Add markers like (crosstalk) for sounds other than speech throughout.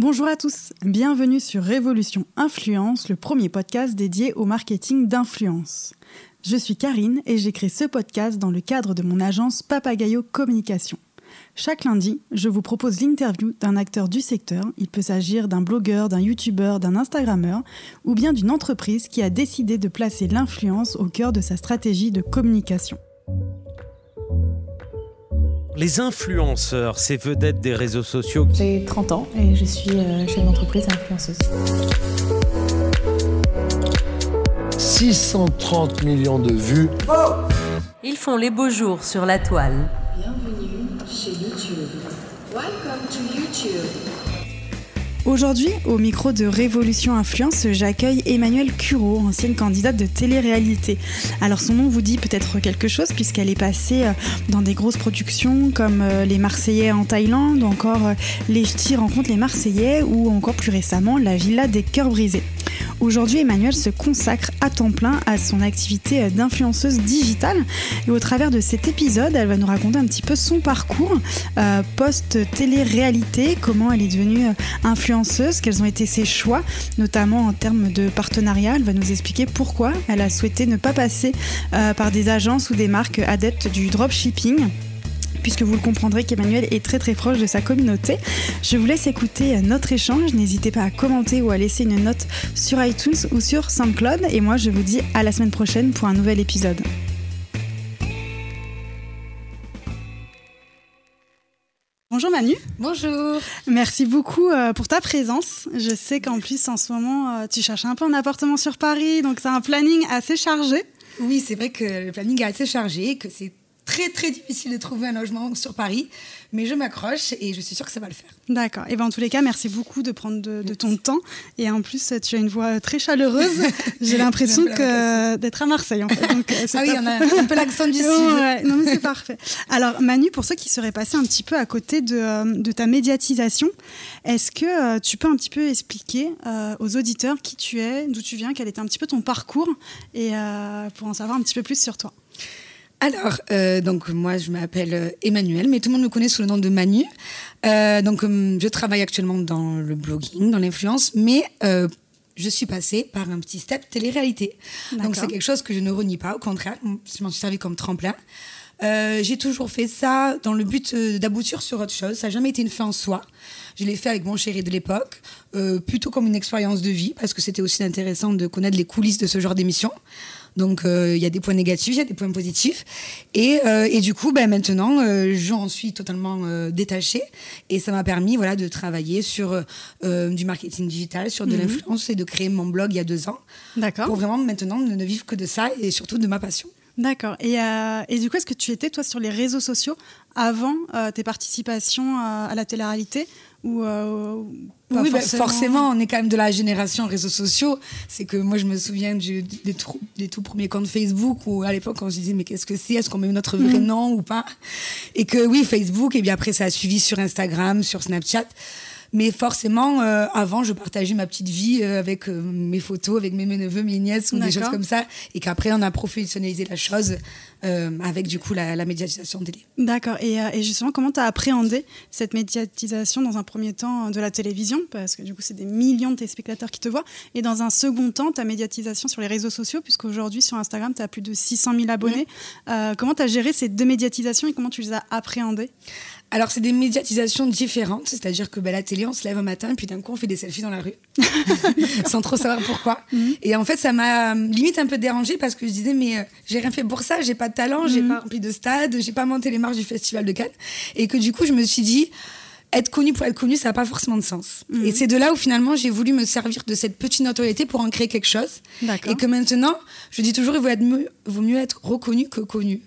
Bonjour à tous, bienvenue sur Révolution Influence, le premier podcast dédié au marketing d'influence. Je suis Karine et j'ai créé ce podcast dans le cadre de mon agence Papagayo Communication. Chaque lundi, je vous propose l'interview d'un acteur du secteur. Il peut s'agir d'un blogueur, d'un youtubeur, d'un instagrammeur ou bien d'une entreprise qui a décidé de placer l'influence au cœur de sa stratégie de communication. Les influenceurs, ces vedettes des réseaux sociaux. J'ai 30 ans et je suis euh, chef d'entreprise influenceuse. 630 millions de vues. Ils font les beaux jours sur la toile. Bienvenue chez YouTube. Welcome to YouTube. Aujourd'hui, au micro de Révolution Influence, j'accueille Emmanuelle Curo, ancienne candidate de télé-réalité. Alors son nom vous dit peut-être quelque chose puisqu'elle est passée euh, dans des grosses productions comme euh, Les Marseillais en Thaïlande, encore euh, Les Ch'tis rencontrent les Marseillais ou encore plus récemment La Villa des Cœurs Brisés. Aujourd'hui, Emmanuelle se consacre à temps plein à son activité d'influenceuse digitale. Et au travers de cet épisode, elle va nous raconter un petit peu son parcours euh, post-télé-réalité, comment elle est devenue euh, influenceuse, quels ont été ses choix, notamment en termes de partenariat. Elle va nous expliquer pourquoi elle a souhaité ne pas passer euh, par des agences ou des marques adeptes du dropshipping puisque vous le comprendrez qu'Emmanuel est très très proche de sa communauté. Je vous laisse écouter notre échange. N'hésitez pas à commenter ou à laisser une note sur iTunes ou sur SoundCloud. Et moi, je vous dis à la semaine prochaine pour un nouvel épisode. Bonjour Manu. Bonjour. Merci beaucoup euh, pour ta présence. Je sais qu'en plus en ce moment euh, tu cherches un peu un appartement sur Paris, donc c'est un planning assez chargé. Oui, c'est vrai que le planning est assez chargé, que c'est très très difficile de trouver un logement sur Paris, mais je m'accroche et je suis sûre que ça va le faire. D'accord. Et bien en tous les cas, merci beaucoup de prendre de, ton temps. Et en plus, tu as une voix très chaleureuse. (laughs) J'ai l'impression que d'être à Marseille. En fait. Donc, euh, ah oui, on a un peu l'accent du (laughs) sud. non mais c'est parfait. Alors Manu, pour ceux qui seraient passés un petit peu à côté de, euh, de ta médiatisation, est-ce que euh, tu peux un petit peu expliquer aux auditeurs qui tu es, d'où tu viens, quel était un petit peu ton parcours, et pour en savoir un petit peu plus sur toi? Alors, euh, donc moi je m'appelle euh, Emmanuel, mais tout le monde me connaît sous le nom de Manu. Euh, donc je travaille actuellement dans le blogging, dans l'influence, mais je suis passée par un petit step télé-réalité. Donc c'est quelque chose que je ne renie pas, au contraire, je m'en suis servi comme tremplin. j'ai toujours fait ça dans le but d'aboutir sur autre chose. Ça n'a jamais été une fin en soi. Je l'ai fait avec mon chéri de l'époque, plutôt comme une expérience de vie, parce que c'était aussi intéressant de connaître les coulisses de ce genre d'émission. Donc euh, il y a des points négatifs, il y a des points positifs. Et, euh, et du coup, ben, maintenant, euh, j'en suis totalement détachée. Et ça m'a permis voilà, de travailler sur du marketing digital, sur de mhm. l'influence et de créer mon blog il y a deux ans. D'accord. Pour vraiment maintenant ne vivre que de ça et surtout de ma passion. D'accord. Et, et, du coup, est-ce que tu étais, toi, sur les réseaux sociaux avant tes participations à la télé-réalité ou oui, bah, forcément. on est quand même de la génération réseaux sociaux. C'est que moi, je me souviens du, des, des, tout premiers comptes Facebook où à l'époque, on se disait, mais qu'est-ce que c'est? Est-ce qu'on met notre vrai mm. nom ou pas? Et que oui, Facebook, et bien après, ça a suivi sur Instagram, sur Snapchat. Mais forcément, euh, avant, je partageais ma petite vie euh, avec euh, mes photos, avec mes, neveux, mes nièces ou des choses comme ça. Et qu'après, on a professionnalisé la chose avec du coup la, médiatisation télé. D'accord. Et, et, justement, comment tu as appréhendé cette médiatisation dans un premier temps de la télévision? Parce que du coup, c'est des millions de téléspectateurs qui te voient. Et dans un second temps, ta médiatisation sur les réseaux sociaux, puisqu'aujourd'hui, sur Instagram, tu as plus de 600 000 abonnés. comment tu as géré ces deux médiatisations et comment tu les as appréhendées? Alors, c'est des médiatisations différentes, c'est-à-dire que bah, la télé, on se lève un matin, puis d'un coup, on fait des selfies dans la rue, (laughs) (laughs) sans trop savoir pourquoi. Mhm. Et en fait, ça m'a euh, limite un peu dérangée parce que je disais, mais euh, j'ai rien fait pour ça, j'ai pas de talent, j'ai mhm. pas rempli de stade, j'ai pas monté les marches du Festival de Cannes. Et que du coup, je me suis dit, être connu pour être connu, ça n'a pas forcément de sens. Mhm. Et c'est de là où finalement j'ai voulu me servir de cette petite notoriété pour en créer quelque chose. Et que maintenant, je dis toujours, il vaut, être mieux, vaut mieux être reconnu que connu.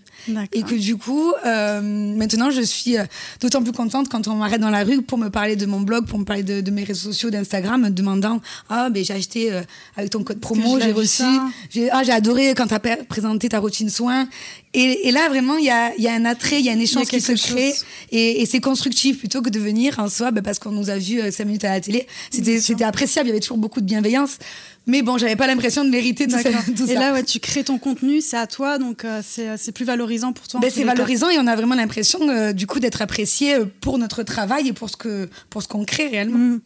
Et que du coup, euh, maintenant, je suis euh, d'autant plus contente quand on m'arrête dans la rue pour me parler de mon blog, pour me parler de, mes réseaux sociaux, d'Instagram, me demandant Ah, ben j'ai acheté euh, avec ton code promo, j'ai reçu. J'ai ah, adoré quand tu as présenté ta routine soin. Et, là, vraiment, il y a, y a, un attrait, il y a un échange qui se crée. Et, c'est constructif plutôt que de venir en soi, ben, parce qu'on nous a vu cinq minutes à la télé. C'était appréciable, il y avait toujours beaucoup de bienveillance. Mais bon, j'avais pas l'impression de mériter tout, ça, et là, ouais, tu crées ton contenu, c'est à toi, donc euh, euh, c'est plus valorisant pour toi. Ben, c'est valorisant et on a vraiment l'impression, euh, du coup, d'être apprécié pour notre travail et pour ce que pour ce qu'on crée réellement. Mm.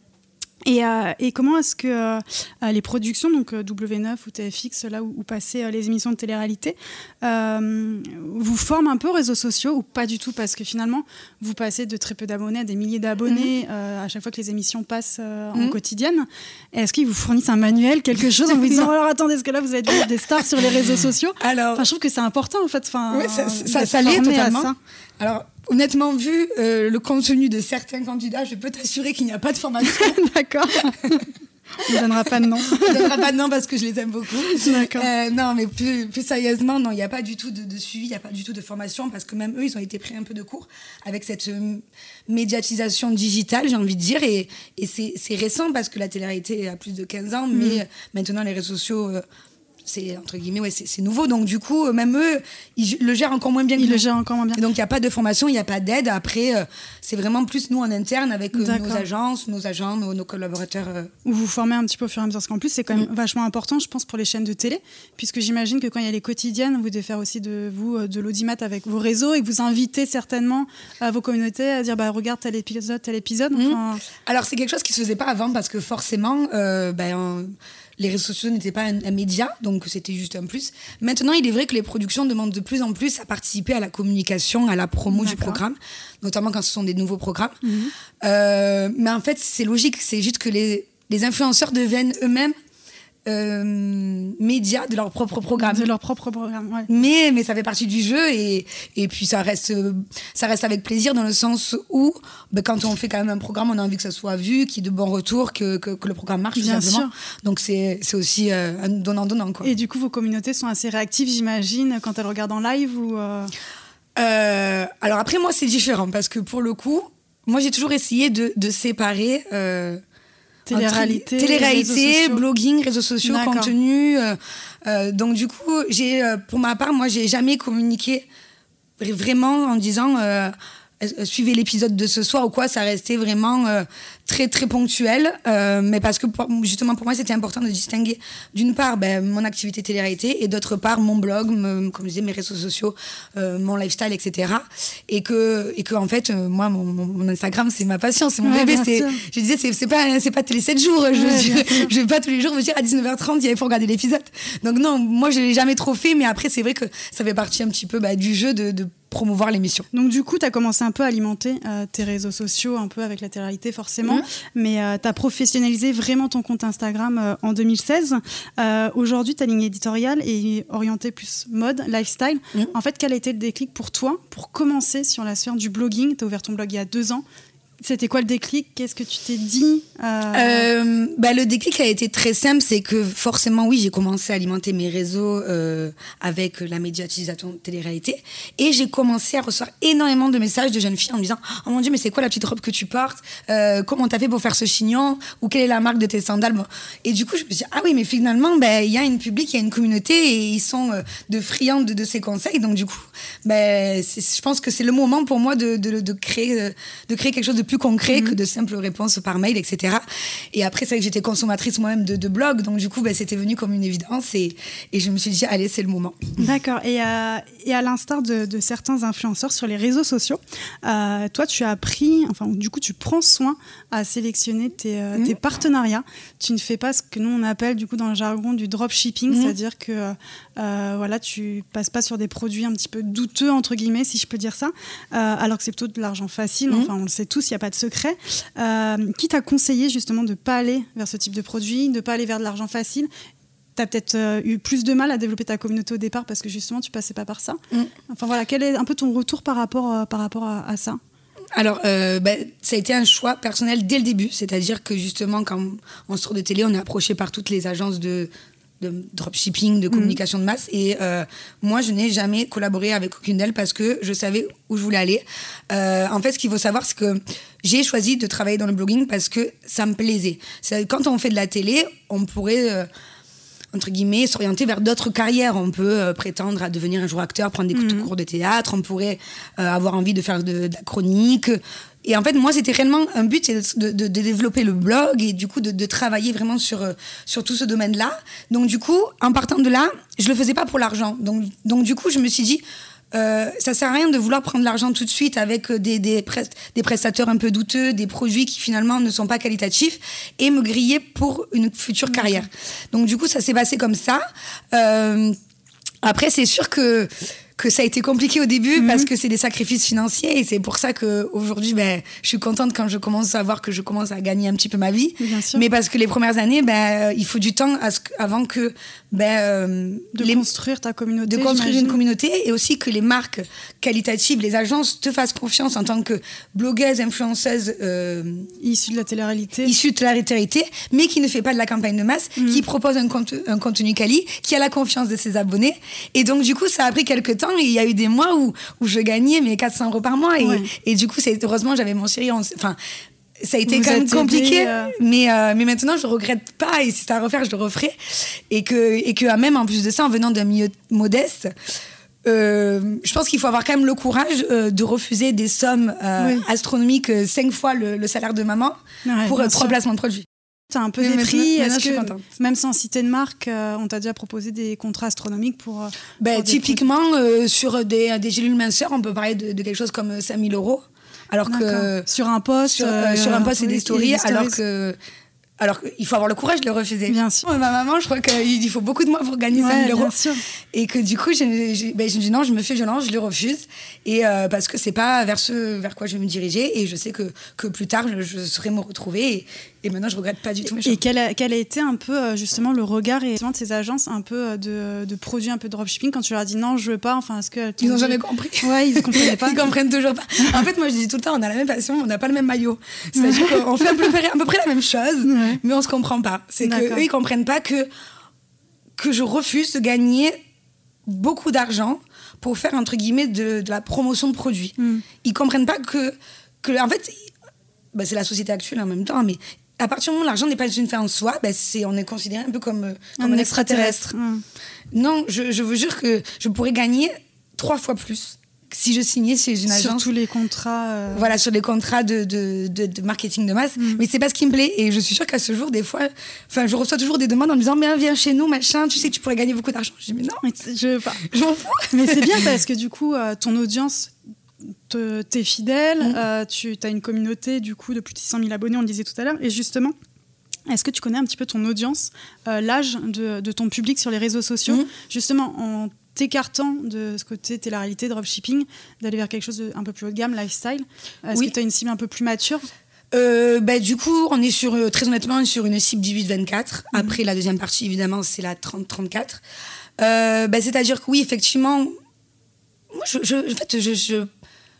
Et, euh, et comment est-ce que euh, euh, les productions, donc euh, W9 ou TFX, là où, où passaient euh, les émissions de télé-réalité, euh, vous forment un peu aux réseaux sociaux ou pas du tout? Parce que finalement, vous passez de très peu d'abonnés à des milliers d'abonnés euh, à chaque fois que les émissions passent euh, en Mhm. quotidienne. Est-ce qu'ils vous fournissent un manuel, quelque chose, en vous disant (laughs) alors attendez, est-ce que là vous êtes des- stars sur les réseaux sociaux? Alors, Enfin, je trouve que c'est important en fait. Enfin, Ouais, ça- ça- ça l'est totalement. Alors honnêtement, vu euh, le contenu de certains candidats, je peux t'assurer qu'il n'y a pas de formation. (laughs) D'accord. (laughs) On ne donnera pas de nom. On ne donnera pas de nom parce que je les aime beaucoup. D'accord. Euh, non, mais plus, plus sérieusement, non, il n'y a pas du tout de, de suivi, il n'y a pas du tout de formation parce que même eux, ils ont été pris un peu de cours avec cette euh, médiatisation digitale, j'ai envie de dire. Et, et c'est récent parce que la télé-réalité a plus de 15 ans, mais euh, maintenant, les réseaux sociaux. C'est entre guillemets ouais c'est nouveau donc du coup euh, même eux ils le gèrent encore moins bien que Il le nous. gère encore moins bien. Et donc il n'y a pas de formation, il n'y a pas d'aide. Après, euh, c'est vraiment plus nous en interne avec euh, nos agences, nos agents, nos, nos collaborateurs. euh. Où vous formez un petit peu au fur et à mesure. Parce qu'en plus, c'est quand même vachement important, je pense, pour les chaînes de télé. Puisque j'imagine que quand il y a les quotidiennes, vous devez faire aussi de vous de l'audimat avec vos réseaux et que vous invitez certainement à vos communautés à dire bah, regarde tel épisode, tel épisode. Enfin, Alors c'est quelque chose qui se faisait pas avant parce que forcément, ben, les réseaux sociaux n'étaient pas un, un média, donc c'était juste un plus. Maintenant, il est vrai que les productions demandent de plus en plus à participer à la communication, à la promo du programme, notamment quand ce sont des nouveaux programmes. Euh, mais en fait, c'est logique, c'est juste que les, les influenceurs deviennent eux-mêmes euh, médias de leur propre programme. de leur propre programme. ouais. Mais, mais ça fait partie du jeu et, et puis ça reste, ça reste avec plaisir dans le sens où ben, quand on fait quand même un programme, on a envie que ça soit vu, qu'il y ait de bons retours, que, que, que le programme marche Bien simplement. sûr. Donc c'est c'est aussi euh, un donnant-donnant. quoi. Et du coup, vos communautés sont assez réactives, j'imagine, quand elles regardent en live ou. euh, Euh, alors après, moi, c'est différent parce que pour le coup, moi, j'ai toujours essayé de, de séparer. euh, Télé-réalité, réseaux blogging, réseaux sociaux, contenu. euh, euh, donc du coup, j'ai, euh, pour ma part, moi, j'ai jamais communiqué vra- vraiment en disant euh, suivez l'épisode de ce soir ou quoi. Ça restait vraiment euh, très très ponctuel, euh, mais parce que pour- justement pour moi, c'était important de distinguer d'une part ben, mon activité télé-réalité et d'autre part mon blog, me- comme je disais, mes réseaux sociaux, euh, mon lifestyle, etc. Et que et que en fait, euh, moi, mon, mon- Instagram, c'est ma passion, c'est mon Ouais, bébé. C'est, je disais, c'est, c'est pas c'est pas télé 7 jours. Je, Ouais, je, (laughs) je vais pas tous les jours me dire à 19h30 il faut regarder l'épisode. Donc non, moi je l'ai jamais trop fait, mais après c'est vrai que ça fait partie un petit peu bah, du jeu de, de promouvoir l'émission. Donc du coup, tu as commencé un peu à alimenter euh, tes réseaux sociaux, un peu avec la télé-réalité forcément, mais tu as professionnalisé vraiment ton compte Instagram euh, en 2016. Euh, Aujourd'hui, ta ligne éditoriale est orientée plus mode, lifestyle. En fait, quel a été le déclic pour toi pour commencer sur la sphère du blogging? Tu as ouvert ton blog il y a deux ans. C'était quoi le déclic? Qu'est-ce que tu t'es dit Euh, Euh, bah, le déclic a été très simple, c'est que forcément, oui, j'ai commencé à alimenter mes réseaux euh, avec la médiatisation de télé-réalité. Et j'ai commencé à recevoir énormément de messages de jeunes filles en me disant Oh mon Dieu, mais c'est quoi la petite robe que tu portes? Comment t'as fait pour faire ce chignon? Ou quelle est la marque de tes sandales? Et du coup, je me suis dit Ah oui, mais finalement, ben, il y a une public, il y a une communauté et ils sont de friands de, ces conseils. Donc, du coup, c'est- je pense que c'est le moment pour moi de, créer, de créer quelque chose de plus concret que de simples réponses par mail, etc. Et après, c'est vrai que j'étais consommatrice moi-même de, de blogs, donc du coup, ben, c'était venu comme une évidence et, et je me suis dit, allez, c'est le moment. (laughs) D'accord. Et, à- et à l'instar de, de certains influenceurs sur les réseaux sociaux, euh, toi, tu as pris, enfin, du coup, tu prends soin à sélectionner tes, euh, tes partenariats. Tu ne fais pas ce que nous on appelle, du coup, dans le jargon du dropshipping, Mhm. c'est-à-dire que, euh, voilà, tu passes pas sur des produits un petit peu douteux entre guillemets, si je peux dire ça, euh, alors que c'est plutôt de l'argent facile. Mhm. Enfin, on le sait tous, il n'y a pas de secret. Euh, qui t'a conseillé justement de pas aller vers ce type de produit, de pas aller vers de l'argent facile? Tu as peut-être euh, eu plus de mal à développer ta communauté au départ parce que justement tu passais pas par ça. Mm. Enfin voilà, quel est un peu ton retour par rapport, euh, par rapport à, à ça? Alors, euh, ben, ça a été un choix personnel dès le début, c'est-à-dire que justement, quand on sort de télé, on est approché par toutes les agences de, de dropshipping, de communication de masse. Et euh, moi, je n'ai jamais collaboré avec aucune d'elles parce que je savais où je voulais aller. Euh, en fait, ce qu'il faut savoir, c'est que j'ai choisi de travailler dans le blogging parce que ça me plaisait. Quand on fait de la télé, on pourrait... entre guillemets, s'orienter vers d'autres carrières. On peut euh, prétendre à devenir un jour acteur, prendre des cours de théâtre, on pourrait euh, avoir envie de faire de, de la chronique. Et en fait, moi, c'était réellement un but, c'est de, de- de développer le blog et du coup de, de travailler vraiment sur, euh, sur tout ce domaine-là. Donc du coup, en partant de là, je le faisais pas pour l'argent. Donc, donc du coup, je me suis dit, euh, ça sert à rien de vouloir prendre l'argent tout de suite avec euh, des, des, pres- des prestataires un peu douteux, des produits qui finalement ne sont pas qualitatifs et me griller pour une future carrière. Donc du coup, ça s'est passé comme ça. Euh, après, c'est sûr que que ça a été compliqué au début parce que c'est des sacrifices financiers et c'est pour ça que aujourd'hui ben je suis contente quand je commence à voir que je commence à gagner un petit peu ma vie Bien sûr. mais parce que les premières années ben il faut du temps à ce avant que ben euh, De les- construire ta communauté. de construire une communauté et aussi que les marques qualitatives, les agences te fassent confiance en tant que blogueuse, influenceuse euh, Issue de la télé-réalité. issue de la réalité, mais qui ne fait pas de la campagne de masse, Mm. qui propose un, conte- un contenu quali, qui a la confiance de ses abonnés. Et donc, du coup, ça a pris quelques temps il y a eu des mois où, où je gagnais mes 400 euros par mois. Et, Ouais. et du coup, c'est, heureusement, j'avais mon chéri. Enfin, ça a été Vous quand même compliqué, euh. mais, euh, mais maintenant, je regrette pas. Et si c'était à refaire, je le referai. Et que, et que, même en plus de ça, en venant d'un milieu modeste, euh, je pense qu'il faut avoir quand même le courage de refuser des sommes Oui. astronomiques, cinq fois le, le salaire de maman, Ouais, pour trois placements de produits. T'as un peu Mais des prix. maintenant, que, même sans citer de marque, euh, on t'a déjà proposé des contrats astronomiques pour. euh, Ben, pour des typiquement, euh, sur des, des gélules minceurs, on peut parler de, de quelque chose comme euh, 5000 euros. Alors que sur un poste. sur, euh, sur un poste et des stories, et alors que. Alors qu'il faut avoir le courage de le refuser. Bien sûr. Ma maman, je crois qu'il faut beaucoup de mois pour gagner Ouais, 5000 euros. bien sûr. Et que du coup, ben, je me dis non, je me fais violence, je le refuse. Et euh, parce que c'est pas vers ce vers quoi je vais me diriger. Et je sais que, que plus tard, je, je saurai me retrouver. Et, et maintenant, je regrette pas du tout. Et quel a, quel a été un peu euh, justement le regard et justement de ces agences un peu euh, de, de produits un peu dropshipping quand tu leur as dit non je veux pas enfin est-ce que Ils n'ont jamais compris. ouais ils comprenaient (laughs) pas Ils comprennent toujours pas. En fait, moi, je dis tout le temps, on a la même passion, on n'a pas le même maillot. C'est-à-dire qu'on fait à peu, près, à peu près la même chose, Ouais. mais on se comprend pas. C'est que eux, ils comprennent pas que que je refuse de gagner beaucoup d'argent pour faire entre guillemets de, de la promotion de produits. Mm. Ils comprennent pas que que en fait, bah, c'est la société actuelle en même temps, mais à partir du moment où l'argent n'est pas une fin en soi, bah, c'est on est considéré un peu comme, euh, comme un, extraterrestre. Non, je, je vous jure que je pourrais gagner trois fois plus si je signais chez une sur agence. tous les contrats euh, Voilà, sur les contrats de, de, de, de marketing de masse. Mm. Mais c'est pas ce qui me plaît. Et je suis sûre qu'à ce jour, des fois, enfin, je reçois toujours des demandes en me disant, mais viens chez nous, machin, tu sais que tu pourrais gagner beaucoup d'argent. Je dis, mais non, mais je je m'en fous. mais c'est bien parce que du coup euh, ton audience t'es fidèle Mm. euh, tu as une communauté du coup de plus de 600 000 abonnés on le disait tout à l'heure et justement est-ce que tu connais un petit peu ton audience, euh, l'âge de, de ton public sur les réseaux sociaux, Mhm. justement en t'écartant de ce côté télé-réalité, dropshipping, d'aller vers quelque chose de un peu plus haut de gamme, lifestyle Est-ce Oui. que tu as une cible un peu plus mature? Euh, bah, du coup, on est sur, euh, très honnêtement, sur une cible 18-24. Après, la deuxième partie, évidemment, c'est la 30-34. Euh, bah, C'est-à-dire que oui, effectivement, moi, je, je, en fait, je, je,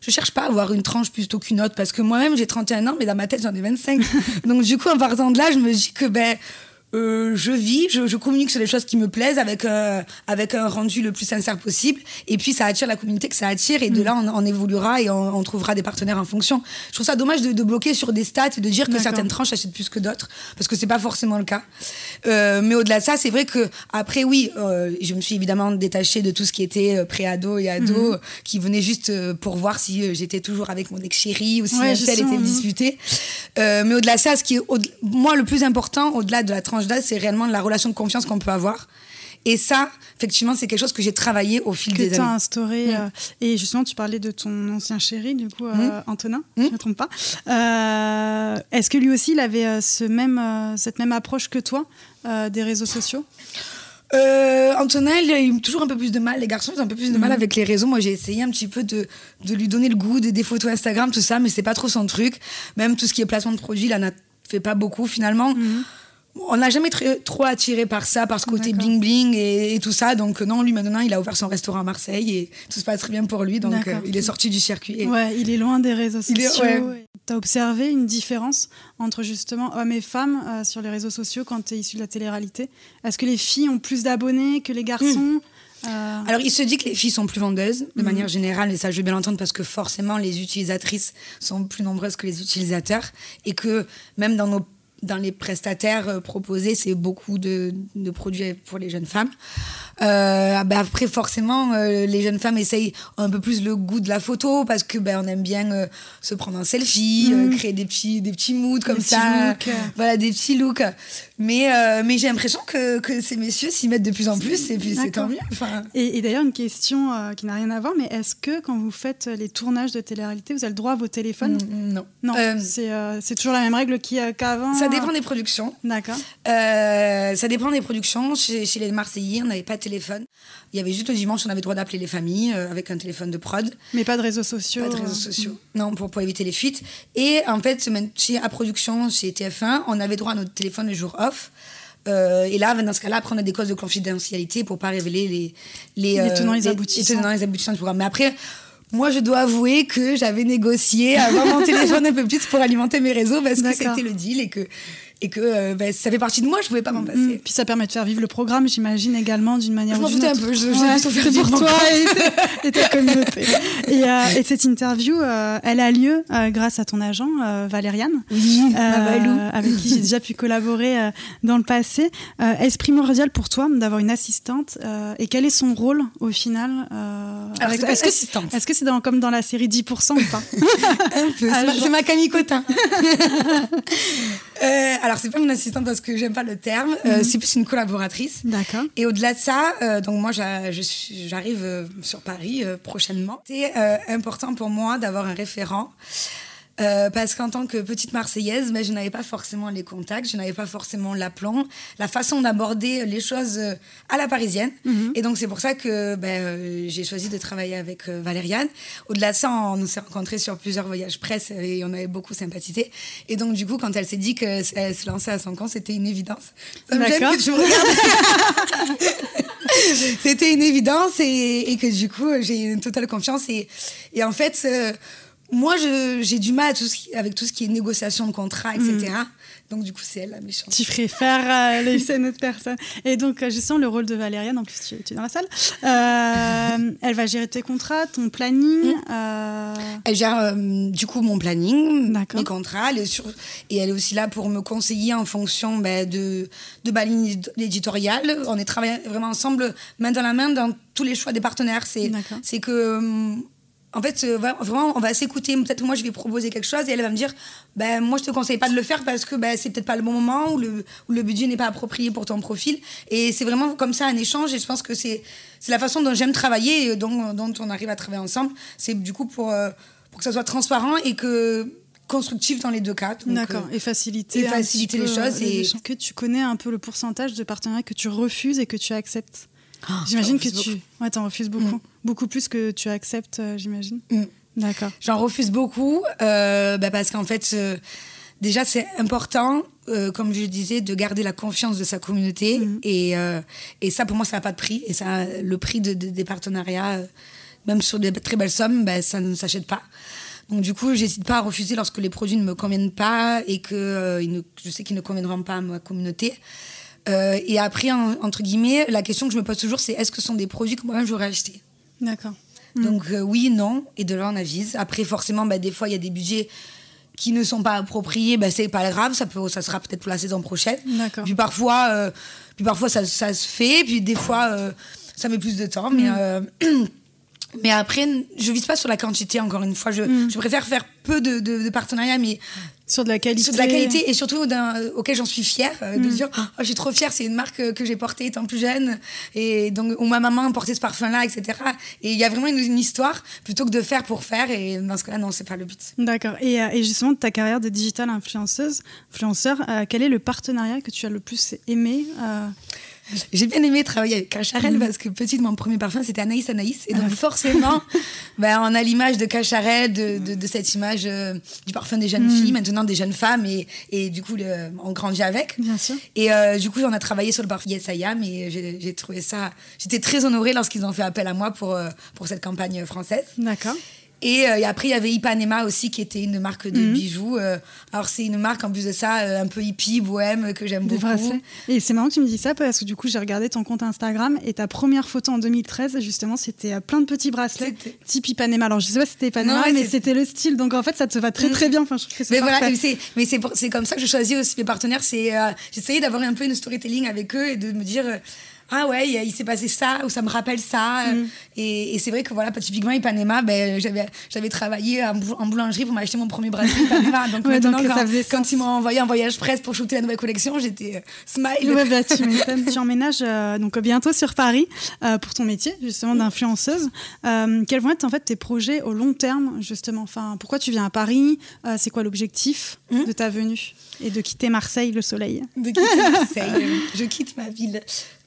je cherche pas à avoir une tranche plutôt qu'une autre parce que moi-même, j'ai 31 ans, mais dans ma tête, j'en ai 25. Donc, du coup, en partant de là, je me dis que, ben, euh, je vis, je, je communique sur les choses qui me plaisent avec, euh, avec un rendu le plus sincère possible. Et puis, ça attire la communauté que ça attire. Et de là, on, on évoluera et on, on trouvera des partenaires en fonction. Je trouve ça dommage de, de bloquer sur des stats et de dire que certaines tranches achètent plus que d'autres, parce que c'est pas forcément le cas. Euh, mais au-delà de ça, c'est vrai que après, oui, je me suis évidemment détachée de tout ce qui était pré-ado et ado, euh, qui venait juste pour voir si j'étais toujours avec mon ex-chéri ou si Ouais, un tel était mhm. disputé. Mais au-delà de ça, ce qui est moi le plus important, au-delà de la tranche d'âge, c'est réellement la relation de confiance qu'on peut avoir. Et ça, effectivement, c'est quelque chose que j'ai travaillé au fil que des tu as années. instauré. euh, et justement, tu parlais de ton ancien chéri, du coup, euh, Mhm. Antonin, Mhm. je ne me trompe pas. Euh, Est-ce que lui aussi, il avait euh, ce même, euh, cette même approche que toi euh, des réseaux sociaux? Euh, Antonin, il a eu toujours un peu plus de mal. Les garçons, ils ont un peu plus de mal avec les réseaux. Moi, j'ai essayé un petit peu de, de lui donner le goût de- des photos Instagram, tout ça, mais c'est pas trop son truc. Même tout ce qui est placement de produits, il en a fait pas beaucoup finalement. On n'a jamais tr- trop attiré par ça, par ce côté bling bling et, et tout ça. Donc euh, non, lui maintenant, il a ouvert son restaurant à Marseille et tout se passe très bien pour lui. Donc euh, il est sorti du circuit. Et- Ouais, il est loin des réseaux sociaux. ouais. Tu as observé une différence entre justement hommes et femmes euh, sur les réseaux sociaux quand tu es issu de la télé-réalité? Est-ce que les filles ont plus d'abonnés que les garçons? Euh, Alors, il se dit que les filles sont plus vendeuses, de Mhm. manière générale, et ça, je vais bien l'entendre parce que forcément, les utilisatrices sont plus nombreuses que les utilisateurs, et que même dans nos dans les prestataires euh, proposés, c'est beaucoup de, de produits pour les jeunes femmes. Euh, ben après, forcément, euh, les jeunes femmes essayent un peu plus le goût de la photo parce que ben, on aime bien euh, se prendre un selfie, euh, créer des petits, des petits moods comme Mm. petits ça. Voilà, des petits looks. Mais, mais j'ai l'impression que, que ces messieurs s'y mettent de plus en plus et puis c'est tant mieux. Enfin, Et, et d'ailleurs, une question qui n'a rien à voir, mais est-ce que quand vous faites les tournages de télé-réalité, vous avez le droit à vos téléphones? Non. Non, c'est toujours la même règle qu'avant ça dépend des productions. D'accord. Euh, ça dépend des productions. Chez, chez les Marseillais, on n'avait pas de téléphone. Il y avait juste le dimanche, on avait le droit d'appeler les familles euh, avec un téléphone de prod. Mais pas de réseaux sociaux. Pas de réseaux euh, sociaux. Non, pour, pour éviter les fuites. Et en fait, chez à production, chez TF1, on avait droit à notre téléphone le jour off. Euh, et là, dans ce cas-là, après, on a des clauses de confidentialité pour pas révéler les, les, Les tenants et les aboutissants du programme. Mais après, moi, je dois avouer que j'avais négocié avoir mon (laughs) téléphone un peu plus pour alimenter mes réseaux parce que c'était le deal et que, et que euh, ben, ça fait partie de moi, je pouvais pas m'en passer. Mm, Puis ça permet de faire vivre le programme, j'imagine également d'une manière Je m'en d'une foutais un peu, je- Ouais, c'est pour toi et, ta- et ta communauté. (laughs) Et, euh, et cette interview, euh, elle a lieu grâce à ton agent Valériane, Oui, avec qui j'ai déjà pu collaborer dans le passé. Est-ce primordial pour toi d'avoir une assistante et quel est son rôle au final c'est Est-ce que assistante. est-ce que c'est dans- comme dans la série 10% ou pas (laughs) Un peu. C'est ma, c'est Camille Cotin. (laughs) Euh, alors, c'est pas mon assistante parce que j'aime pas le terme. Euh, C'est plus une collaboratrice. D'accord. Et au-delà de ça, euh, donc moi, j'arrive euh, sur Paris euh, prochainement. C'est euh, important pour moi d'avoir un référent. Euh, parce qu'en tant que petite Marseillaise, ben, je n'avais pas forcément les contacts, je n'avais pas forcément l'aplomb, la façon d'aborder les choses euh, à la parisienne. Et donc c'est pour ça que ben, euh, j'ai choisi de travailler avec Valériane. Au-delà de ça, on s'est rencontrés sur plusieurs voyages presse et on avait beaucoup sympathisé. Et donc du coup, quand elle s'est dit qu'elle se lançait à son compte, c'était une évidence. D'accord. (laughs) C'était une évidence et, et que du coup, j'ai une totale confiance. Et, et en fait, euh, moi, j'ai du mal à tout ce qui- avec tout ce qui est négociation de contrat, etc. Donc, du coup, c'est elle la méchante. Tu préfères euh, laisser (laughs) une autre personne. Et donc, euh, justement, le rôle de Valériane, en plus, tu, tu es dans la salle. Euh, elle va gérer tes contrats, ton planning. euh, Elle gère euh, du coup mon planning, mes contrats, elle est sur- et elle est aussi là pour me conseiller en fonction ben, de, de ma ligne éditoriale. On est travaillé vraiment ensemble, main dans la main, dans tous les choix des partenaires. C'est que, hum, en fait, euh, vraiment, on va s'écouter. Peut-être moi, je vais proposer quelque chose et elle va me dire ben, Moi, je te conseille pas de le faire parce que ben, c'est peut-être pas le bon moment ou le, ou le budget n'est pas approprié pour ton profil. Et c'est vraiment comme ça un échange et je pense que c'est c'est la façon dont j'aime travailler et dont, dont on arrive à travailler ensemble. C'est du coup pour, euh, pour que ça soit transparent et que constructif dans les deux cas. D'accord. euh, Et faciliter, et faciliter les choses et- échanges. Que tu connais un peu le pourcentage de partenariats que tu refuses et que tu acceptes. Ah, j'imagine que tu. Ouais, t'en refuses beaucoup. Beaucoup plus que tu acceptes, euh, j'imagine. Mm. D'accord. J'en refuse beaucoup euh, bah, parce qu'en fait, euh, déjà, c'est important, euh, comme je disais, de garder la confiance de sa communauté. Et, euh, et ça, pour moi, ça n'a pas de prix. Et ça, le prix de, de- des partenariats, euh, même sur des très belles sommes, bah, ça ne s'achète pas. Donc du coup, j'hésite pas à refuser lorsque les produits ne me conviennent pas et que ils ne- je sais qu'ils ne conviendront pas à ma communauté. Et après, en- entre guillemets, la question que je me pose toujours, c'est est-ce que ce sont des produits que moi-même j'aurais achetés? D'accord. donc euh, oui, non, et de là on avise. Après forcément, bah, des fois il y a des budgets qui ne sont pas appropriés, bah, c'est pas grave, ça, peut, ça sera peut-être pour la saison prochaine. D'accord. Puis parfois, euh, puis parfois ça, ça se fait, puis des fois euh, ça met plus de temps, mais... (clears throat) Mais après, je vise pas sur la quantité, encore une fois. Je, je préfère faire peu de, de- de partenariats, mais Sur de la qualité. sur de la qualité et surtout euh, auquel j'en suis fière euh, de dire oh, je suis trop fière c'est une marque euh, que j'ai portée étant plus jeune et donc où ma maman portait ce parfum là etc et il y a vraiment une, une histoire plutôt que de faire pour faire et dans ce cas là non c'est pas le but D'accord. Et, euh, et justement, de ta carrière de digital influenceuse, influenceur, euh, quel est le partenariat que tu as le plus aimé j'ai bien aimé travailler avec Cacharel parce que petite mon premier parfum c'était Anaïs Anaïs et donc forcément (laughs) ben, on a l'image de Cacharel de, de, de cette image euh, du parfum des jeunes filles maintenant des jeunes femmes et, et du coup le- on grandit avec Bien sûr. Et euh, du coup, on a travaillé sur le parfum Yes I Am et j'ai j'ai trouvé ça. J'étais très honorée lorsqu'ils ont fait appel à moi pour, euh, pour cette campagne française. D'accord. Et, euh, et après, il y avait Ipanema aussi, qui était une marque de Mhm. bijoux. euh, alors, c'est une marque, en plus de ça, euh, un peu hippie, bohème, que j'aime beaucoup. bracelets. Et c'est marrant que tu me dis ça parce que du coup, j'ai regardé ton compte Instagram et ta première photo en 2013, justement, c'était plein de petits bracelets type Ipanema. Alors, je sais pas si c'était Ipanema, Non, ouais, mais c'était le style. Donc, en fait, ça te va très, très bien. Enfin, je trouve que c'est Mais voilà, parfait. mais c'est, mais comme ça que je choisis aussi mes partenaires. C'est, j'essayais d'avoir un peu une storytelling avec eux et de me dire, ah ouais, il, il s'est passé ça, ou ça me rappelle ça. euh, Mm. Et, et c'est vrai que voilà, typiquement Ipanema, ben, j'avais, j'avais travaillé en, bou- en boulangerie pour m'acheter mon premier bracelet Ipanema. (laughs) Donc Ouais, maintenant, donc quand, ils m'ont envoyé un voyage presse pour shooter la nouvelle collection, j'étais euh, smile. Ouais, bah, tu. Tu emménages euh, donc bientôt sur Paris euh, pour ton métier justement d'influenceuse. Euh, quels vont être en fait tes projets au long terme justement? Enfin, pourquoi tu viens à Paris? Euh, C'est quoi l'objectif Mhm. de ta venue et de quitter Marseille, le soleil? De quitter Marseille. (laughs) je quitte ma ville.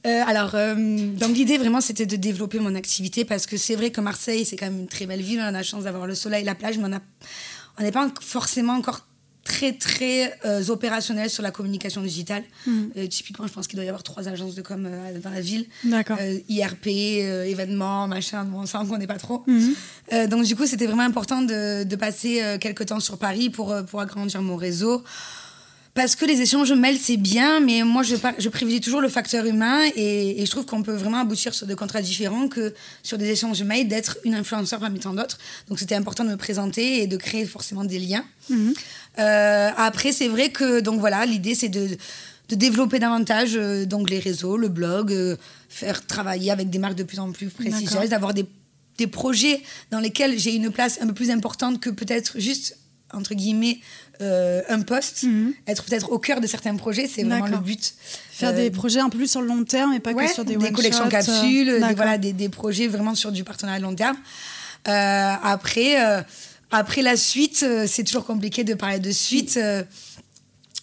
Euh, alors, euh, donc l'idée vraiment, c'était de développer mon activité parce que c'est vrai que Marseille, c'est quand même une très belle ville. On a la chance d'avoir le soleil, la plage, mais on n'est pas en- forcément encore très très euh, opérationnel sur la communication digitale. Euh, typiquement, je pense qu'il doit y avoir trois agences de com euh, dans la ville. D'accord. IRP, événements, machin, bon, ça on connaît pas trop. Euh, donc du coup, c'était vraiment important de, de passer quelques temps sur Paris pour, pour agrandir mon réseau. Parce que les échanges mails, c'est bien, mais moi, je, je privilégie toujours le facteur humain et, et je trouve qu'on peut vraiment aboutir sur des contrats différents que sur des échanges mails, d'être une influenceur parmi tant d'autres. Donc, c'était important de me présenter et de créer forcément des liens. Euh, après, c'est vrai que, donc voilà, l'idée, c'est de, de développer davantage euh, donc les réseaux, le blog, euh, faire travailler avec des marques de plus en plus prestigieuses, d'avoir des, des projets dans lesquels j'ai une place un peu plus importante que peut-être juste, entre guillemets, euh, un poste. Mhm. Être peut-être au cœur de certains projets, c'est vraiment le but. Faire Euh, des projets un peu plus sur le long terme et pas ouais, que sur des, des collections euh, capsules, des, voilà, des, des projets vraiment sur du partenariat long terme. Euh, après, euh, après la suite, euh, c'est toujours compliqué de parler de suite. euh,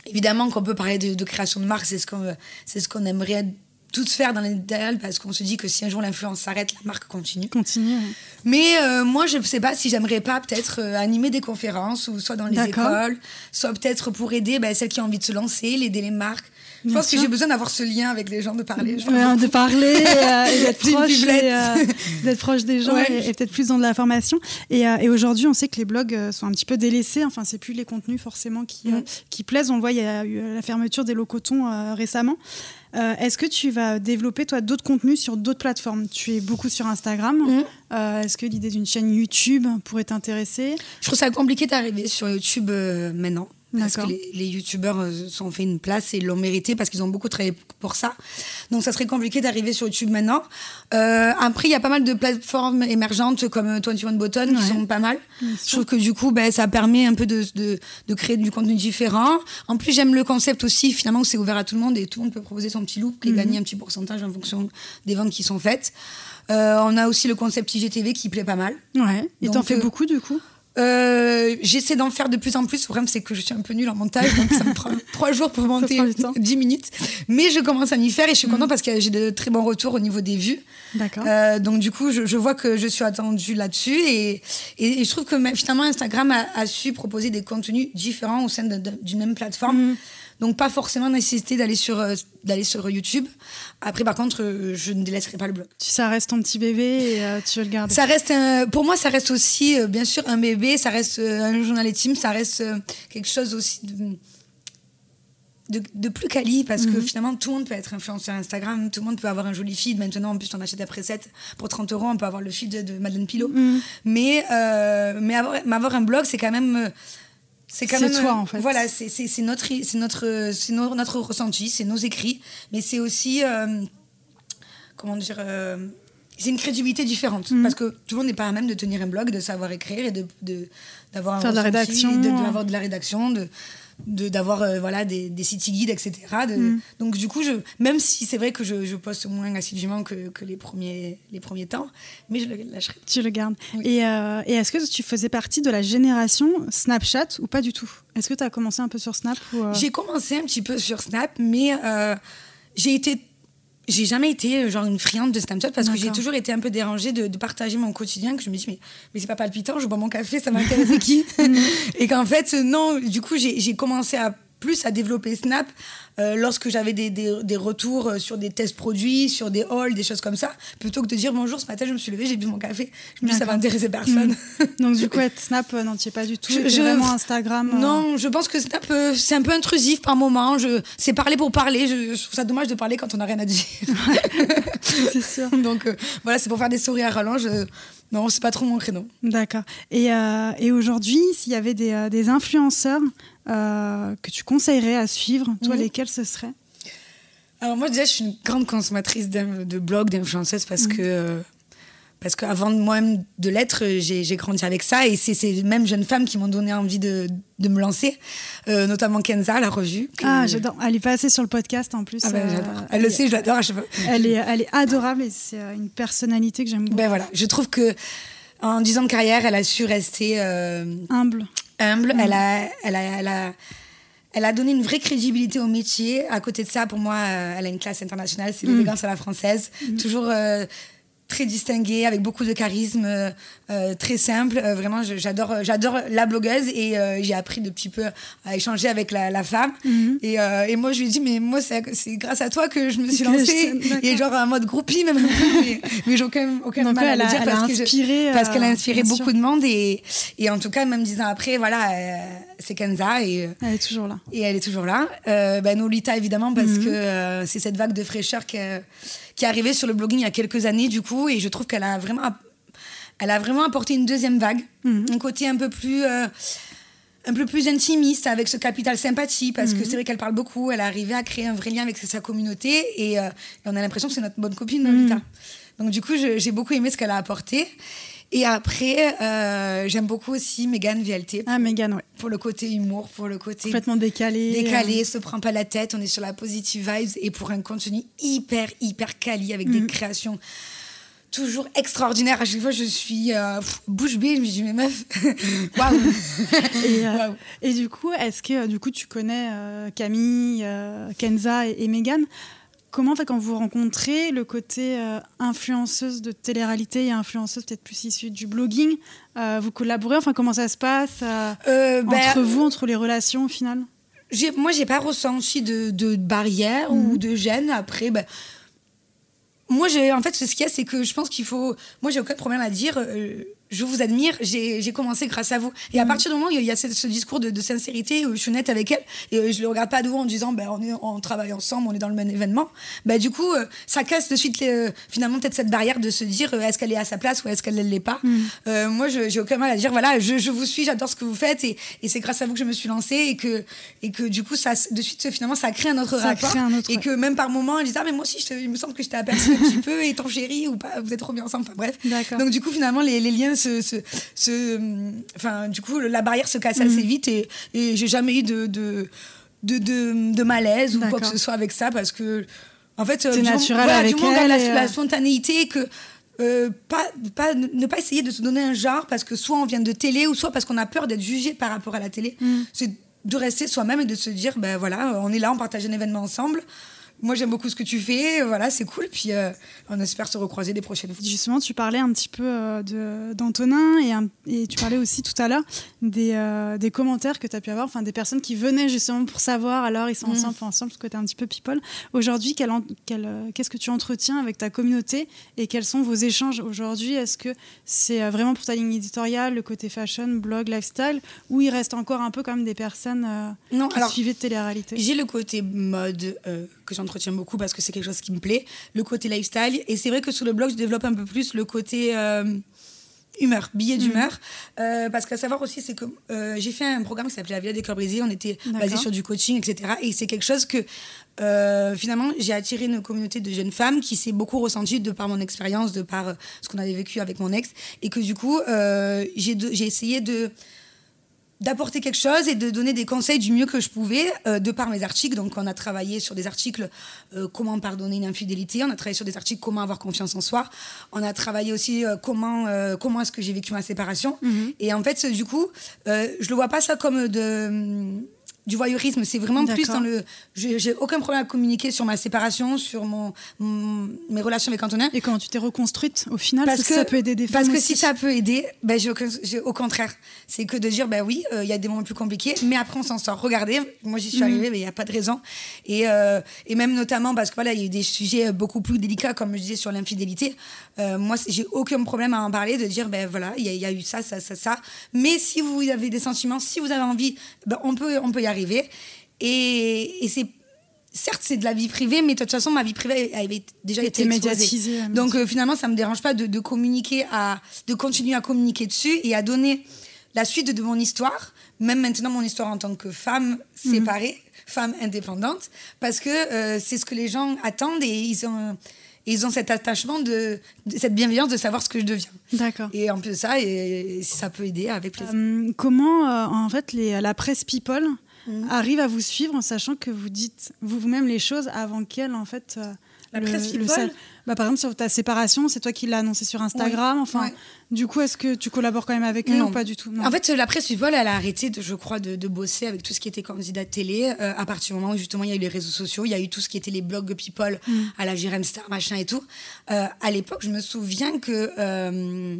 évidemment qu'on peut parler de, de création de marque, c'est ce qu'on c'est ce qu'on aimerait tous faire dans l'idéal parce qu'on se dit que si un jour l'influence s'arrête, la marque continue. Continue. Mais euh, moi, je ne sais pas si j'aimerais pas peut-être euh, animer des conférences, ou soit dans les écoles, soit peut-être pour aider ben, celles qui ont envie de se lancer, l'aider les marques. Je pense sûr. que j'ai besoin d'avoir ce lien avec les gens, de parler. Ouais, de parler euh, et (laughs) d'être proche, euh, proche des gens Ouais. et, et peut-être plus dans de la formation. Et, euh, et aujourd'hui, on sait que les blogs sont un petit peu délaissés. Enfin, c'est plus les contenus forcément qui, Mm. qui plaisent. On le voit, il y a eu la fermeture des locotons récemment. Euh, Est-ce que tu vas développer toi d'autres contenus sur d'autres plateformes? Tu es beaucoup sur Instagram. Mm. Euh, Est-ce que l'idée d'une chaîne YouTube pourrait t'intéresser? Je trouve ça compliqué d'arriver sur YouTube euh, maintenant. Parce que les, les youtubeurs euh, se sont fait une place et l'ont mérité parce qu'ils ont beaucoup travaillé pour ça. Donc ça serait compliqué d'arriver sur YouTube maintenant. Euh, après, il y a pas mal de plateformes émergentes comme euh, 21 Button Ouais. qui sont pas mal. Je trouve que du coup, ben, ça permet un peu de, de, de créer du contenu différent. En plus, j'aime le concept aussi, finalement, où c'est ouvert à tout le monde et tout le monde peut proposer son petit look et Mhm. gagner un petit pourcentage en fonction des ventes qui sont faites. Euh, on a aussi le concept IGTV qui plaît pas mal. Ouais. Et t'en fais euh, beaucoup du coup? Euh, J'essaie d'en faire de plus en plus. Le problème, c'est que je suis un peu nulle en montage, donc ça me prend (laughs) trois jours pour monter prend du temps. 10 minutes. Mais je commence à m'y faire et je suis Mhm. contente parce que j'ai de très bons retours au niveau des vues. D'accord. Euh, donc du coup, je, je vois que je suis attendue là-dessus et, et, et je trouve que finalement Instagram a, a su proposer des contenus différents au sein d'une même plateforme. Mhm. Donc pas forcément nécessité d'aller sur euh, d'aller sur YouTube. Après par contre, euh, je ne délaisserai pas le blog. Ça reste ton petit bébé et euh, tu veux le garder? Ça reste un- pour moi, ça reste aussi bien sûr un bébé, ça reste un journal intime, ça reste quelque chose aussi de, de, de plus quali parce que finalement tout le monde peut être influenceur Instagram, tout le monde peut avoir un joli feed. Maintenant, en plus, on achète après 7 pour 30 euros, on peut avoir le feed de, de Madeleine Pilot. Mais, euh, mais, avoir, mais avoir un blog, c'est quand même. C'est quand C'est même toi, euh, en fait. Voilà, c'est notre, c'est notre, no- notre ressenti, c'est nos écrits, mais c'est aussi euh, comment dire, euh, c'est une crédibilité différente Mhm. parce que tout le monde n'est pas à même de tenir un blog, de savoir écrire et de de- d'avoir un Faire de la rédaction. de- de, la rédaction, de de- d'avoir euh, voilà des, des city guides etc de- Mhm. donc du coup je même si c'est vrai que je, je poste moins assidûment que, que les premiers les premiers temps mais je le lâcherai Tu le gardes. Oui. Et, euh, et est-ce que tu faisais partie de la génération Snapchat ou pas du tout? Est-ce que tu as commencé un peu sur Snap euh, J'ai commencé un petit peu sur Snap, mais j'ai été. J'ai jamais été euh, genre une friande de Snapchat parce que j'ai toujours été un peu dérangée de, de partager mon quotidien. Que je me dis, mais, mais c'est pas palpitant, je bois mon café, ça m'intéresse qui (laughs) Et qu'en fait, euh, non, du coup, j'ai commencé à plus à développer Snap euh, lorsque j'avais des, des- des retours euh, sur des tests produits, sur des hauls, des choses comme ça, plutôt que de dire bonjour, ce matin je me suis levée, j'ai bu mon café. Je me dis ça va intéresser personne. Donc du coup, être Snap, euh, non, tu es pas du tout. Je- je- vraiment Instagram. euh, Non, je pense que Snap, c'est un peu intrusif par moment. Je, c'est parler pour parler. Je, je trouve ça dommage de parler quand on n'a rien à dire. (laughs) c'est sûr. (laughs) Donc voilà, c'est pour faire des sourires à rallonge. non, c'est pas trop mon créneau. D'accord. Et, et aujourd'hui, s'il y avait des, des influenceurs euh, que tu conseillerais à suivre, toi, Mhm. lesquels ce seraient? Alors moi déjà, je suis une grande consommatrice de blogs, d'influenceuses parce que euh, parce qu'avant moi-même de l'être, euh, j'ai grandi avec ça et c'est ces mêmes jeunes femmes qui m'ont donné envie de, de me lancer, euh, notamment Kenza, la revue. que- Ah, j'adore. Elle est passée sur le podcast en plus. Ah ben, euh, j'adore. Elle le sait, je l'adore. Elle est, elle est adorable et c'est euh, une personnalité que j'aime beaucoup. Ben voilà, je trouve que en 10 ans de carrière, elle a su rester euh, Humble. Humble. Elle, a, elle, a, elle, a, elle a donné une vraie crédibilité au métier. À côté de ça, pour moi, euh, elle a une classe internationale. C'est l'élégance à la française. Toujours euh, très distinguée, avec beaucoup de charisme, euh, euh, très simple. Euh, vraiment, j'adore, j'adore la blogueuse et euh, j'ai appris de petit peu à échanger avec la, la femme. Et, euh, et moi, je lui ai dit, mais moi, c'est grâce à toi que je me suis lancée. Et genre en mode groupie, même (laughs) mais, mais j'ai aucun, aucun Donc, mal à elle le dire elle a parce que je- inspiré, parce qu'elle a inspiré beaucoup sûr. de monde et, et en tout cas même dix ans après voilà c'est Kenza et, Elle est toujours là. et elle est toujours là ben, Nolita évidemment parce Mhm. que c'est cette vague de fraîcheur qui, est- qui est arrivée sur le blogging il y a quelques années du coup et je trouve qu'elle a vraiment elle a vraiment apporté une deuxième vague Mhm. un côté un peu plus euh, un peu plus intimiste avec ce capital sympathie parce Mhm. que c'est vrai qu'elle parle beaucoup elle a arrivé à créer un vrai lien avec sa communauté et, euh, et on a l'impression que c'est notre bonne copine Nolita Mhm. donc du coup j'ai beaucoup aimé ce qu'elle a apporté et après euh, j'aime beaucoup aussi Megan VLT Ah, Megan, ouais. pour le côté humour pour le côté Complètement décalée. décalé, se prend pas la tête, on est sur la positive vibes et pour un contenu hyper hyper quali avec Mm. des créations toujours extraordinaires. À chaque fois, je suis euh, pff, bouche bée, je me dis mais meuf, (laughs) waouh. Et, euh, Waouh. et du coup, est-ce que euh, du coup tu connais euh, Camille, euh, Kenza et, et Megan? Comment fait quand vous rencontrez le côté euh, influenceuse de télé-réalité et influenceuse peut-être plus issue du blogging euh, Vous collaborez Enfin, comment ça se passe euh, ben, entre vous, entre les relations au final? Moi, j'ai pas ressenti de, de barrière Mhm. ou de gêne. Après, ben, moi, j'ai, en fait, ce qu'il y a, c'est que je pense qu'il faut. Moi, j'ai aucun problème à dire. Je vous admire, j'ai commencé grâce à vous. Et à Mhm. partir du moment où il y a ce, ce discours de, de sincérité, où je suis honnête avec elle, et euh, je le regarde pas de haut en disant, ben, on, est, on travaille ensemble, on est dans le même événement, ben, du coup, euh, ça casse de suite, euh, finalement, peut-être cette barrière de se dire, est-ce qu'elle est à sa place ou est-ce qu'elle ne l'est pas. Mhm. Euh, moi, je- j'ai aucun mal à dire, voilà, je, je vous suis, j'adore ce que vous faites, et, et c'est grâce à vous que je me suis lancée, et que, et que du coup, ça, de suite, finalement, ça crée un autre Ça rapport. un autre, et que même par moment, elle disait, ah, mais moi aussi, je il me semble que je t'ai aperçu un petit (laughs) peu, et ton chéri, ou pas, vous êtes trop bien ensemble, enfin bref. Donc du coup finalement les, les liens se, se, se- enfin du coup la barrière se casse assez vite et, et j'ai jamais eu de de, de, de- de malaise ou quoi que ce soit avec ça parce que en fait C'est moment- naturel voilà, avec du a elle la, et, la euh, spontanéité que euh, pas, pas, ne pas essayer de se donner un genre parce que soit on vient de télé ou soit parce qu'on a peur d'être jugé par rapport à la télé. Mhm. C'est de rester soi-même et de se dire, ben voilà, on est là, on partage un événement ensemble. Moi, j'aime beaucoup ce que tu fais, voilà, c'est cool. Puis euh, on espère se recroiser des prochaines fois. Justement, tu parlais un petit peu euh, d'Antonin et, tu parlais aussi tout à l'heure des, euh, des commentaires que tu as pu avoir, enfin des personnes qui venaient justement pour savoir alors ils sont Mm. ensemble, pas ensemble, ce côté un petit peu people. Aujourd'hui, qu'est-ce que tu entretiens avec ta communauté et quels sont vos échanges aujourd'hui? Est-ce que c'est vraiment pour ta ligne éditoriale, le côté fashion, blog, lifestyle, ou il reste encore un peu comme des personnes Non, qui alors suivaient de télé-réalité? J'ai le côté mode que j'entretiens beaucoup parce que c'est quelque chose qui me plaît, le côté lifestyle. Et c'est vrai que sur le blog, je développe un peu plus le côté euh, humeur, billet d'humeur. Euh, parce qu'à savoir aussi, c'est que euh, j'ai fait un programme qui s'appelait La Villa des Cœurs Brisés. On était basé sur du coaching, etc. Et c'est quelque chose que euh, finalement, j'ai attiré une communauté de jeunes femmes qui s'est beaucoup ressentie de par mon expérience, de par ce qu'on avait vécu avec mon ex. Et que du coup, j'ai essayé de d'apporter quelque chose et de donner des conseils du mieux que je pouvais euh, de par mes articles. Donc, on a travaillé sur des articles euh, comment pardonner une infidélité, on a travaillé sur des articles comment avoir confiance en soi, on a travaillé aussi euh, comment euh, comment est-ce que j'ai vécu ma séparation. Et en fait, du coup, euh, je le vois pas ça comme de du voyeurisme. C'est vraiment plus dans le. J'ai aucun problème à communiquer sur ma séparation, sur mon, mon- mes relations avec Antonin. Et comment tu t'es reconstruite au final Parce que, ça peut aider des femmes parce que aussi. si ça peut aider, ben, j'ai- au contraire, c'est que de dire, ben oui, euh, il y a des moments plus compliqués, mais après on s'en sort. Regardez, moi j'y suis Mhm. arrivée, mais il n'y a pas de raison. Et, euh, et même notamment parce que voilà, il y a eu des sujets beaucoup plus délicats, comme je disais, sur l'infidélité. Euh, moi, j'ai aucun problème à en parler, de dire, ben voilà, il y, a- il y a eu ça, ça, ça, ça. Mais si vous avez des sentiments, si vous avez envie, ben, on, peut, on peut y arriver. Et, et c'est. Certes, c'est de la vie privée, mais de toute façon, ma vie privée avait déjà été médiatisée, ouais, Donc, euh, finalement, ça me dérange pas de, de communiquer, à, de continuer à communiquer dessus et à donner la suite de mon histoire, même maintenant mon histoire en tant que femme séparée, femme indépendante, parce que euh, c'est ce que les gens attendent et ils ont, et ils ont cet attachement, de, de- cette bienveillance de savoir ce que je deviens. D'accord. Et en plus de ça, et, ça peut aider, avec plaisir. Euh, comment, en fait, les, la presse people Mhm. arrive à vous suivre en sachant que vous dites vous- vous-même les choses avant qu'elle, en fait. euh, La presse sal- bah, Par exemple, sur ta séparation, c'est toi qui l'as annoncé sur Instagram. Enfin, ouais. du coup, est-ce que tu collabores quand même avec eux Non. ou pas du tout? Non. En fait, la presse people, elle a arrêté, de, je crois, de, de bosser avec tout ce qui était candidat télé euh, à partir du moment où justement il y a eu les réseaux sociaux, il y a eu tout ce qui était les blogs people Mm. à la Jérém Star, machin et tout. Euh, à l'époque, je me souviens que euh,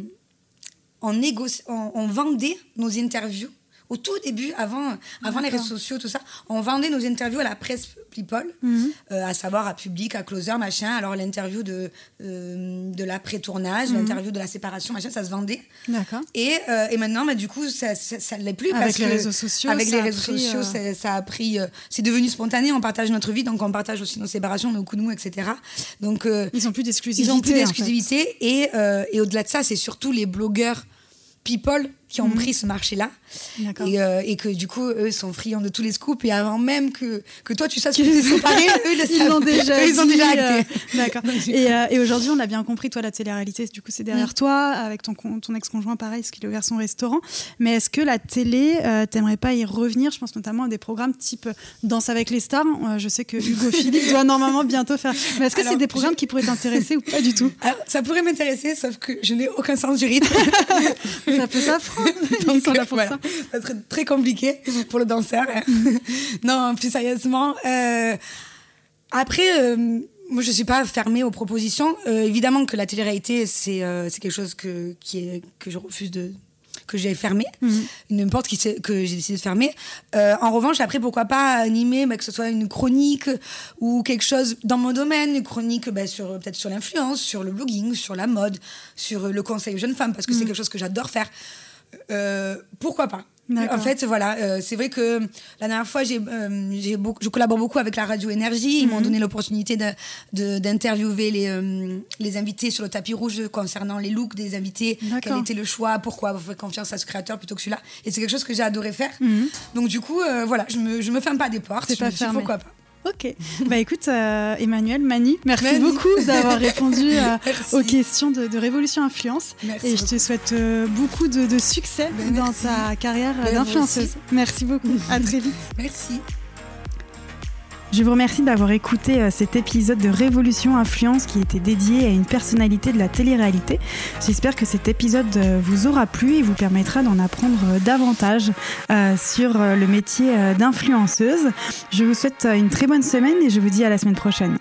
on, négocie- on, on vendait nos interviews. Au tout début, avant, avant les réseaux sociaux, tout ça, on vendait nos interviews à la presse people, Mhm. euh, à savoir à Public, à Closer, machin. Alors l'interview de, euh, de l'après-tournage, Mhm. l'interview de la séparation, machin, ça se vendait. D'accord. Et, euh, et maintenant, bah, du coup, ça ne l'est plus. Avec parce les que réseaux sociaux, Avec les réseaux pris, sociaux, ça, ça a pris. c'est devenu spontané. On partage notre vie, donc on partage aussi nos séparations, nos coups de mou, etc. Donc, Ils ont plus d'exclusivité. ils ont plus en fait. d'exclusivité. Et, et au-delà de ça, c'est surtout les blogueurs people qui ont Mhm. pris ce marché-là. Et, euh, et que du coup, eux sont friands de tous les scoops. Et avant même que, que toi, tu saches que tu séparés, (laughs) eux, ils le Ils savent. l'ont déjà, Eux, ils ont déjà euh, acté. (laughs) D'accord. Et, euh, et aujourd'hui, on a bien compris, toi, la télé-réalité, du coup, c'est derrière toi, avec ton, ton ex-conjoint, pareil, parce qu'il a ouvert son restaurant. Mais est-ce que la télé, t'aimerais pas y revenir? Je pense notamment à des programmes type Danse avec les stars. Je sais que Hugo (laughs) Philippe doit normalement bientôt faire. Mais est-ce que c'est des programmes qui pourraient t'intéresser ou pas du tout? Alors, ça pourrait m'intéresser, sauf que je n'ai aucun sens du rythme. Ça peut (laughs) Ils Donc, sont là pour voilà. ça. ça serait très compliqué pour le danseur. hein. (laughs) non, plus sérieusement. euh, après, euh, moi, je suis pas fermée aux propositions. Euh, évidemment que la télé-réalité, c'est quelque chose que, qui est, que je refuse de que j'ai fermé, Mhm. n'importe qui que j'ai décidé de fermer. Euh, en revanche, après, pourquoi pas animer, bah, que ce soit une chronique ou quelque chose dans mon domaine, une chronique bah, sur peut-être sur l'influence, sur le blogging, sur la mode, sur le conseil aux jeunes femmes, parce que c'est quelque chose que j'adore faire. Euh, pourquoi pas? En fait, voilà, euh, c'est vrai que la dernière fois, j'ai, euh, j'ai beaucoup, je collabore beaucoup avec la radio Énergie. Ils Mhm. m'ont donné l'opportunité de- de- d'interviewer les, euh, les invités sur le tapis rouge concernant les looks des invités. Quel était le choix? Pourquoi avoir fait confiance à ce créateur plutôt que celui-là? Et c'est quelque chose que j'ai adoré faire. Mhm. Donc du coup, voilà, je me, je me ferme pas des portes. C'est je pas me dis pourquoi pas. Ok. Bah écoute, euh, Emmanuel, Mani, merci Mani. beaucoup d'avoir répondu euh, (laughs) aux questions de, de Révolution Influence. Merci Et je te souhaite euh, beaucoup de, de succès Ben, dans ta carrière Ben, d'influenceuse. Merci beaucoup. À très vite. Merci. Je vous remercie d'avoir écouté euh, cet épisode de Révolution Influence qui était dédié à une personnalité de la télé-réalité. J'espère que cet épisode euh, vous aura plu et vous permettra d'en apprendre euh, davantage sur le métier d'influenceuse. Je vous souhaite une très bonne semaine et je vous dis à la semaine prochaine.